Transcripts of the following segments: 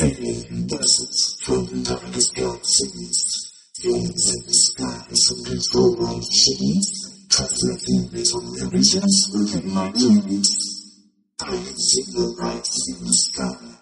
Alien vessels from darkest galaxies. Aliens in the sometimes full of shades. Trafficking little illusions within my dreams. I see the lights in the sky.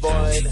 Boy.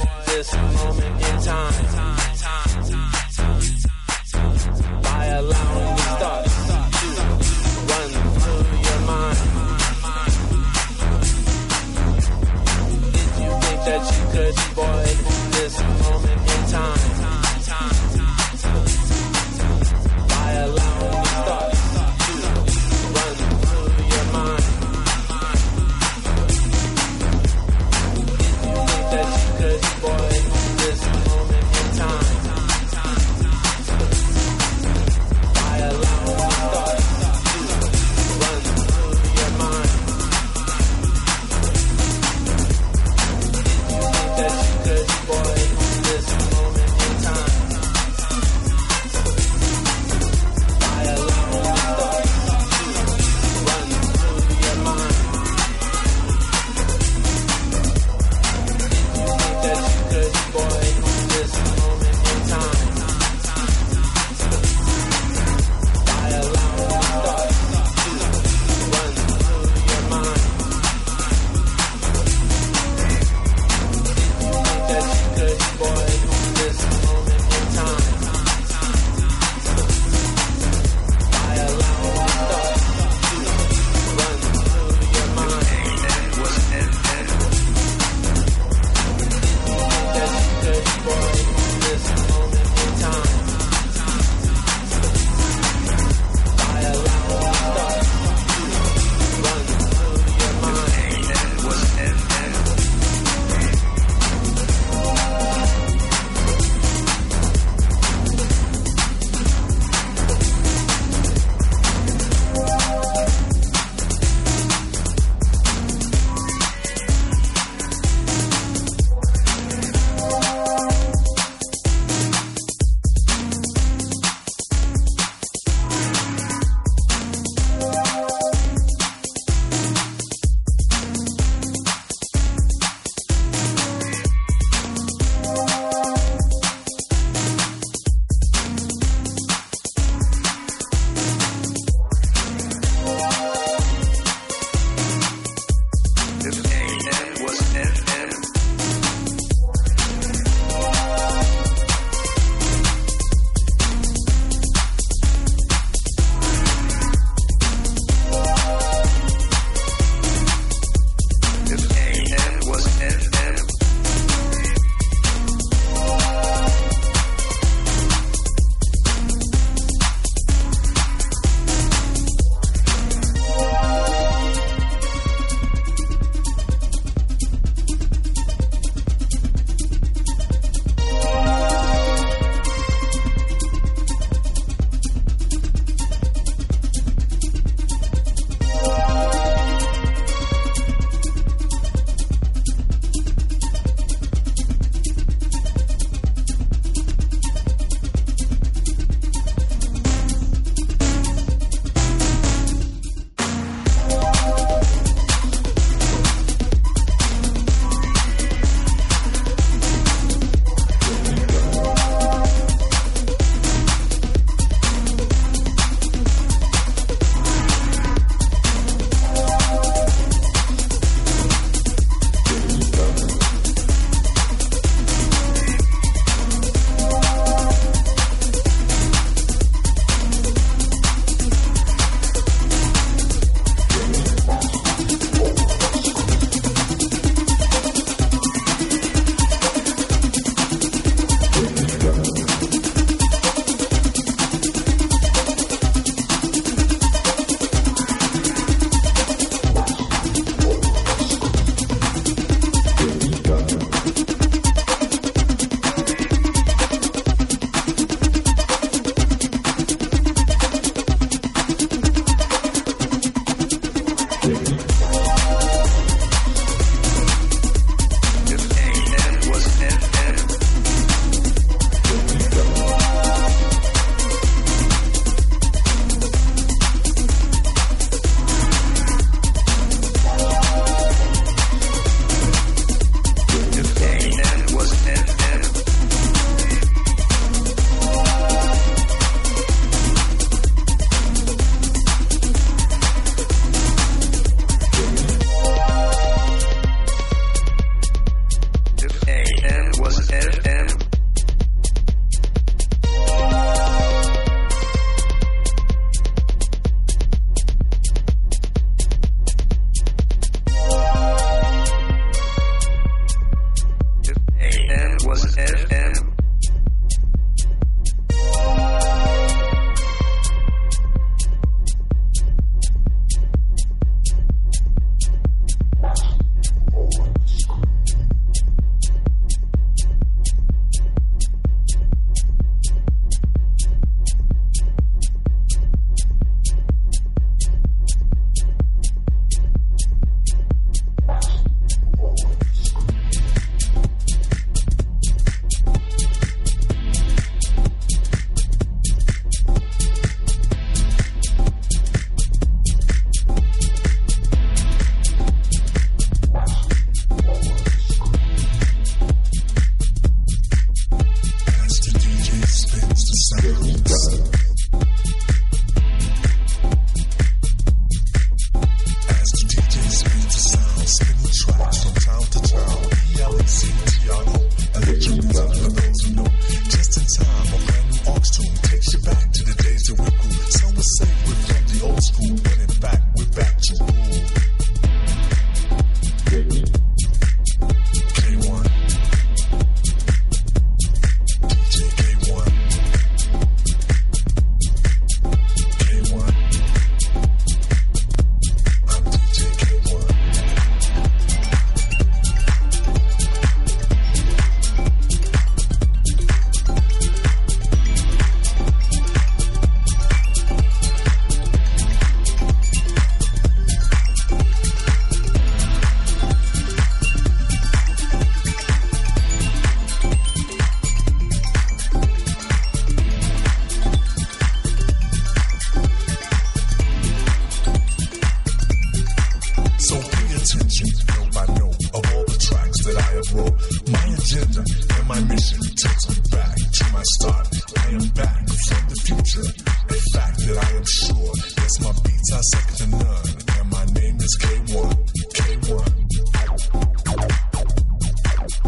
my agenda and my mission takes me back to my start. I am back from the future. A fact that I am sure. Yes, my beats are second to none. And my name is K1. K1.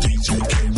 DJ K1.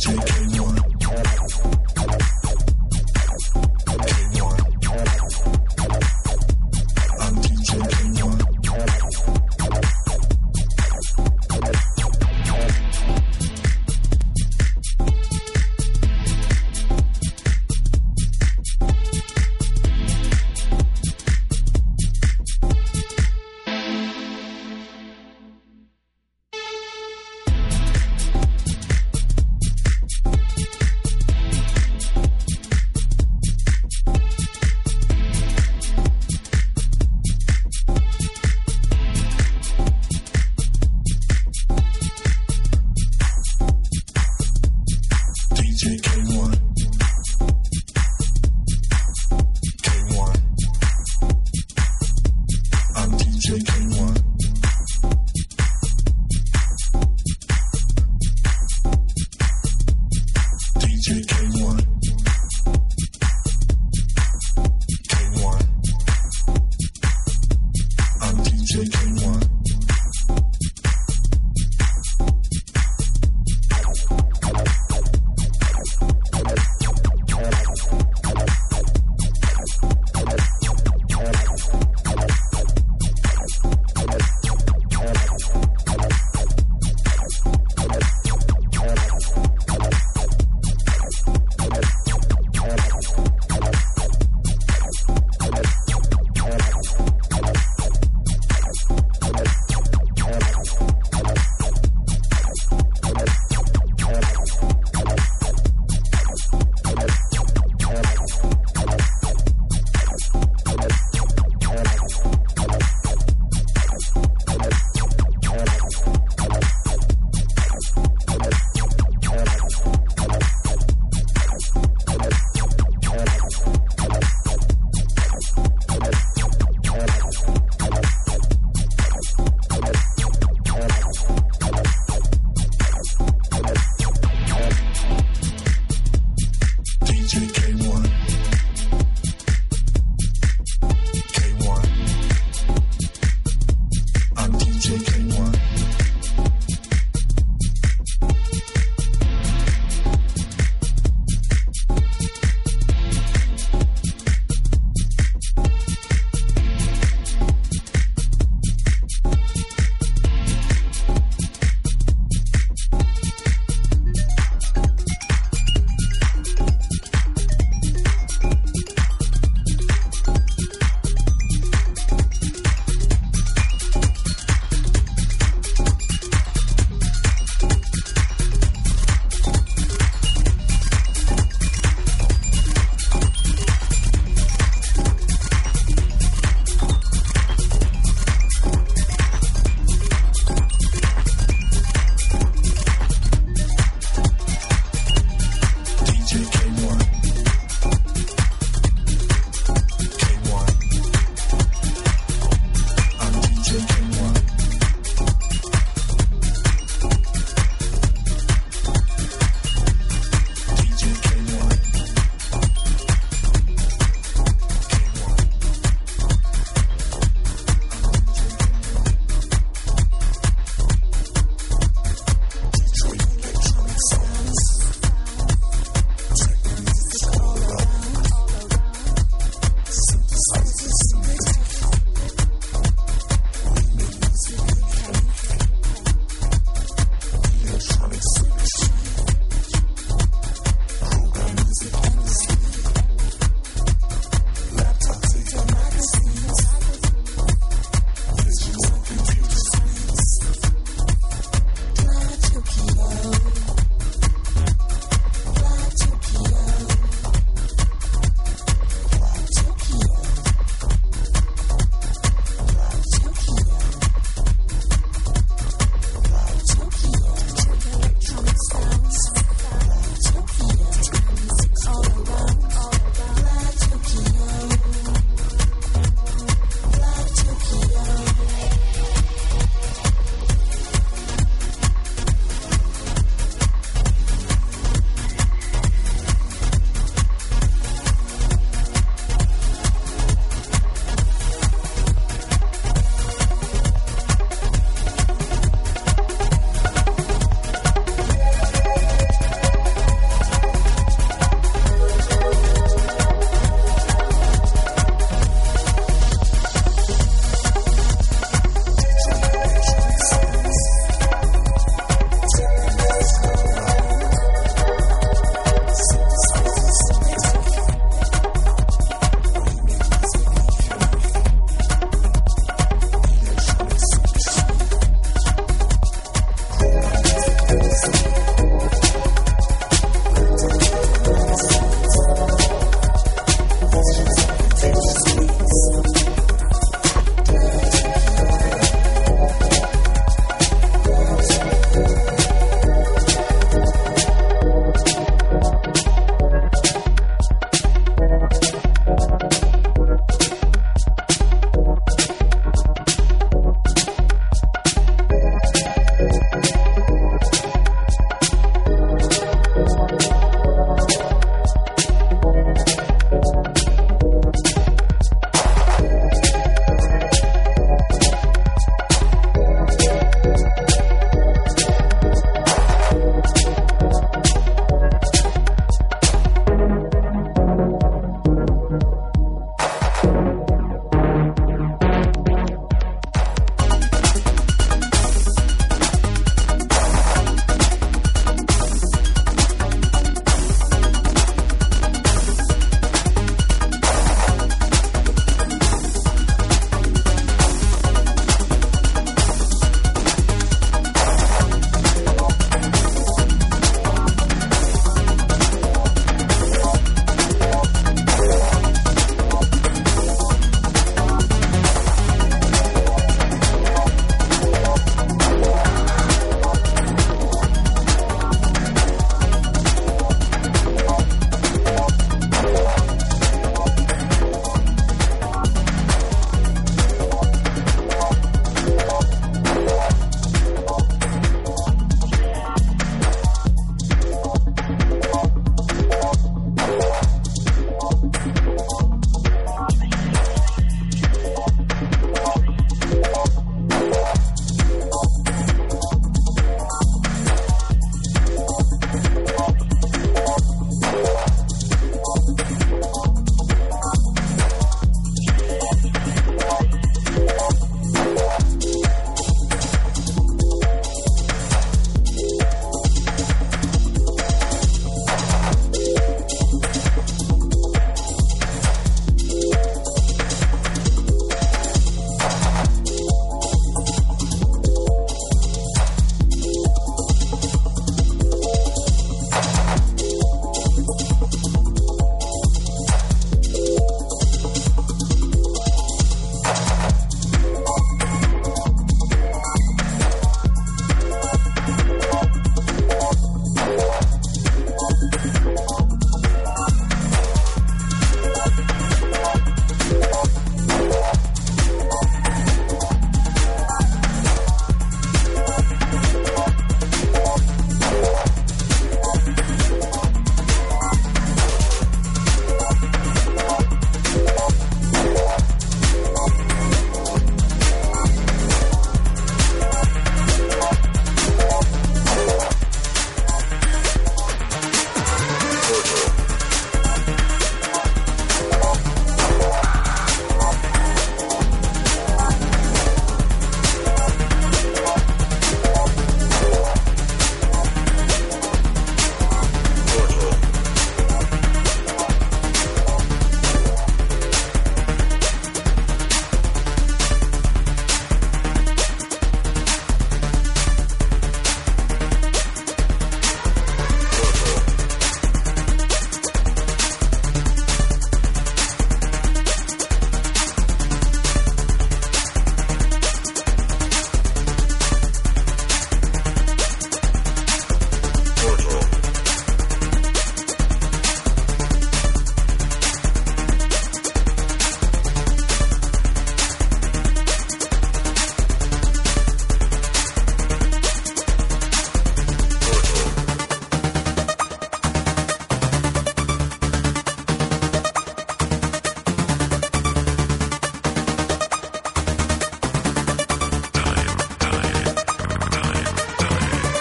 DJK.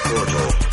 Portal.